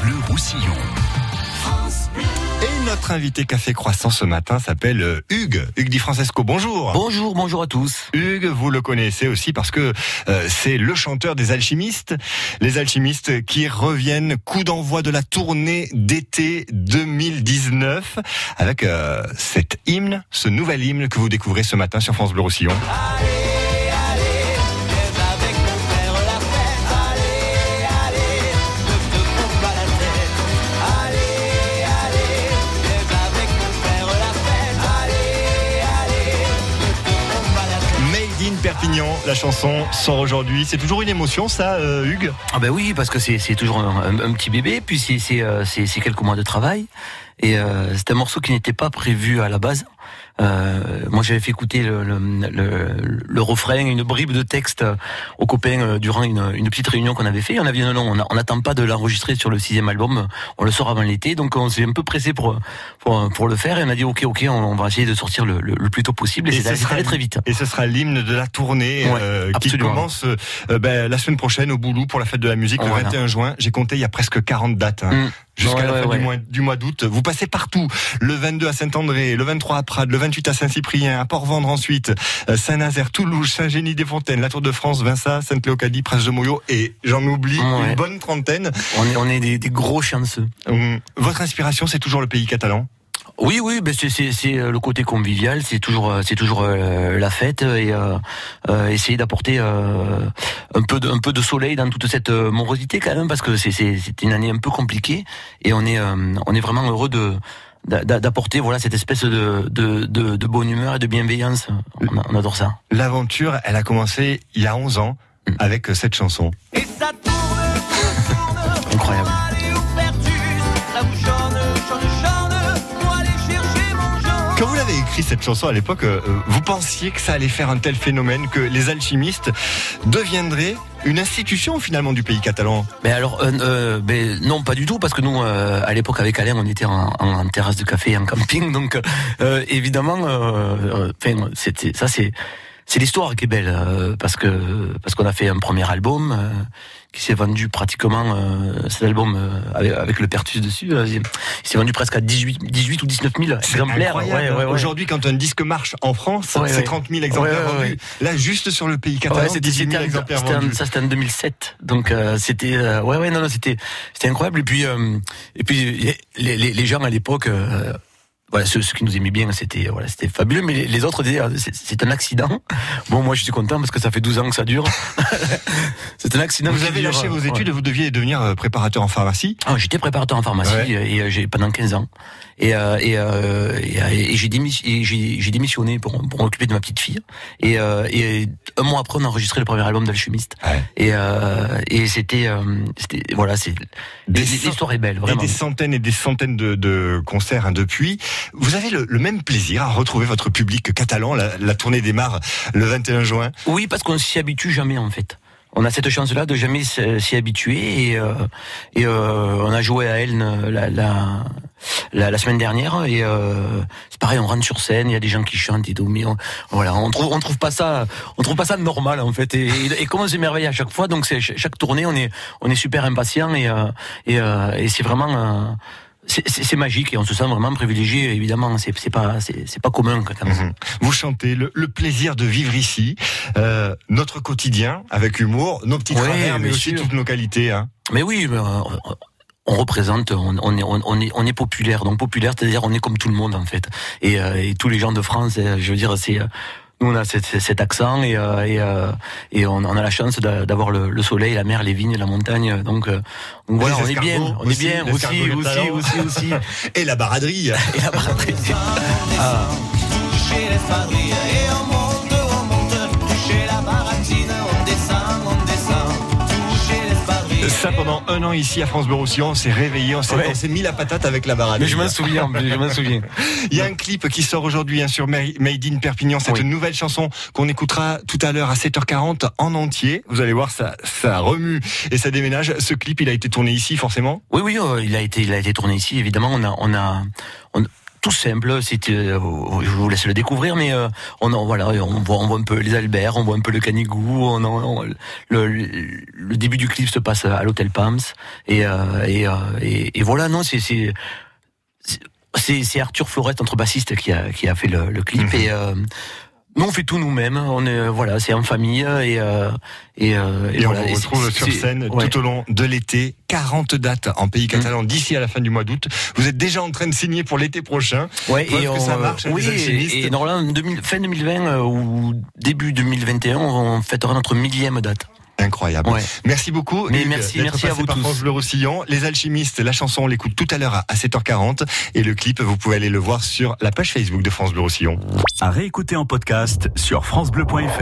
Bleu Roussillon. Et notre invité Café Croissant ce matin s'appelle euh, Hugues. Hugues Di Francesco, bonjour. Bonjour, bonjour à tous. Hugues, vous le connaissez aussi parce que euh, c'est le chanteur des alchimistes. Les alchimistes qui reviennent coup d'envoi de la tournée d'été 2019 avec euh, cet hymne, ce nouvel hymne que vous découvrez ce matin sur France Bleu Roussillon. La chanson sort aujourd'hui. C'est toujours une émotion, ça, euh, Hugues? Ah ben oui, parce que c'est toujours un, un- petit bébé, puis c'est euh, quelques mois de travail, et euh, c'est un morceau qui n'était pas prévu à la base. Euh, moi, j'avais fait écouter le, le, le, le refrain, une bribe de texte aux copains euh, durant une, une petite réunion qu'on avait fait. On avait dit non, non, on n'attend pas de l'enregistrer sur le sixième album, on le sort avant l'été, donc on s'est un peu pressé pour, pour pour le faire, et on a dit ok, ok, on, on va essayer de sortir le, le, le plus tôt possible, et, Et sera- allé très vite. Et ce sera l'hymne de la tournée Ouais, euh, qui commence euh, ben, la semaine prochaine au Boulou pour la fête de la musique le Voilà. 21 juin. J'ai compté, il y a presque 40 dates. hein. Mm. Jusqu'à Ouais, la fin ouais. du mois, du mois d'août. Vous passez partout. Le 22 à Saint-André, le 23 à Prades, le 28 à Saint-Cyprien, à Port-Vendre ensuite, euh, Saint-Nazaire, Toulouse, Saint-Génie-des-Fontaines, la Tour de France, Vinça, Sainte-Léocadie, Prince de Moyo et j'en oublie une bonne trentaine. On est on est des, des gros chanceux. Hum, Votre inspiration, c'est toujours le pays catalan? Oui, oui, ben c'est c'est c'est euh, le côté convivial, c'est toujours euh, c'est toujours euh, la fête et euh, euh, essayer d'apporter euh, un peu de un peu de soleil dans toute cette euh, morosité quand même parce que c'est c'est c'est une année un peu compliquée et on est euh, on est vraiment heureux de d'a- d'a- d'apporter voilà cette espèce de, de, de, de bonne humeur et de bienveillance. On, adore ça. L'aventure, elle a commencé il y a 11 ans Mm. avec cette chanson. Et ça tourne, tourne, Incroyable. Quand vous l'avez écrit cette chanson à l'époque, euh, vous pensiez que ça allait faire un tel phénomène que les alchimistes deviendraient une institution finalement du pays catalan. Mais alors, euh, euh, non, pas du tout, parce que nous, euh, à l'époque, avec Alain, on était en, terrasse de café, en camping, donc euh, évidemment, euh, euh, ça, c'est c'est l'histoire qui est belle, euh, parce que parce qu'on a fait un premier album euh, qui s'est vendu pratiquement, euh, cet album euh, avec, avec le Pertus dessus, euh, il s'est vendu presque à 18, 18 ou 19 000 C'est exemplaires. Ouais, ouais, ouais. Aujourd'hui, quand un disque marche en France, c'est ouais. 30 000 exemplaires vendus. Là, juste sur le pays catalan, c'est c'était 18 000 c'était en- exemplaires vendus. ça c'était en 2007 donc euh, c'était euh, ouais ouais non non c'était c'était incroyable et puis euh, et puis les, les, les gens à l'époque euh, voilà, ceux, ceux qui nous aimaient bien, c'était voilà, c'était fabuleux, mais les, les autres disaient ah, c'est- un accident. Bon, moi je suis content parce que ça fait 12 ans que ça dure. c'est un accident. Vous avez lâché vos ouais. études et vous deviez devenir euh, préparateur en pharmacie. Ah, j'étais préparateur en pharmacie Ouais. et euh, j'ai pendant 15 ans et euh, et, euh, et, euh, et j'ai démis- et j'ai j'ai démissionné pour pour m'occuper de ma petite fille et euh, et un mois après on a enregistré le premier album d'Alchimiste Ouais. et euh, et c'était euh, c'était voilà c'est l'histoire est belle Et vraiment des centaines et des centaines de, de concerts hein, depuis. Vous avez le, le même plaisir à retrouver votre public catalan. La, la tournée démarre le 21 juin. oui parce qu'on s'y habitue jamais en fait on a cette chance là de jamais s'y habituer et euh, et euh, on a joué à Elne la la la, semaine dernière et euh, c'est pareil on rentre sur scène il y a des gens qui chantent et tout on, voilà on trouve on trouve pas ça on trouve pas ça normal en fait et, et, et comme on s'émerveille à chaque fois donc c'est ch- chaque tournée on est on est super impatient et euh, et, euh, et c'est vraiment c'est- magique et on se sent vraiment privilégié évidemment c'est pas pas commun quand même. Mhm. Vous chantez le, le plaisir de vivre ici, euh, notre quotidien avec humour, nos petits Ouais, travers, mais aussi sûr. toutes nos qualités. Hein. Mais oui, mais, euh, on représente, on, on est, on, est, on est populaire. Donc populaire, c'est-à-dire on est comme tout le monde en fait. Et, euh, et tous les gens de France, euh, je veux dire, c'est nous on a cet, cet accent et, euh, et, euh, et on, on a la chance d'a- d'avoir le, le soleil, la mer, les vignes, la montagne. Donc, euh, donc voilà, on est bien, on est aussi, bien l'escargot aussi, aussi, aussi, aussi. Et la baraderie. Et la baraderie. Ah. Ça, pendant un an ici à France Bleu Roussillon, on s'est réveillé, on s'est Ouais. mis la patate avec la baraderie. Mais je m'en souviens, je m'en souviens. Il y a un clip qui sort aujourd'hui hein, sur Ma- Made in Perpignan, cette Oui. nouvelle chanson qu'on écoutera tout à l'heure à 7h40 en entier. Vous allez voir, ça, ça remue et ça déménage. Ce clip, il a été tourné ici, forcément? Oui, oui, euh, il a été, il a été tourné ici. Évidemment, on a, on a, on- tout simple. C'était, euh, je vous laisse le découvrir, mais euh, on en, voilà, on voit, on voit un peu les Albert, on voit un peu le Canigou. On, en- on- le, le début du clip se passe à l'hôtel Pams et euh, et, euh, et, et voilà, non, c'est c'est Arthur Florette, notre bassiste, qui a qui a fait le, le clip Mhm. et euh, nous on fait tout nous-mêmes. On est voilà, c'est en famille et euh, et, euh, Et, voilà, on vous c'est- retrouve sur scène ouais. tout au long de l'été. 40 dates en pays catalan d'ici à la fin du mois d'août. Vous êtes déjà en train de signer pour l'été prochain. Ouais, Preuve et que on, ça marche avec oui, et, et normalement, 2000 fin 2020 euh, ou début 2021, on fêtera notre millième date. Incroyable. Ouais. Merci beaucoup. Mais Hugues, merci, merci à vous par tous. France Bleu Roussillon. Les alchimistes, la chanson, on l'écoute tout à l'heure à- à 7h40. Et le clip, vous pouvez aller le voir sur la page Facebook de France Bleu Roussillon. À réécouter en podcast sur FranceBleu.fr.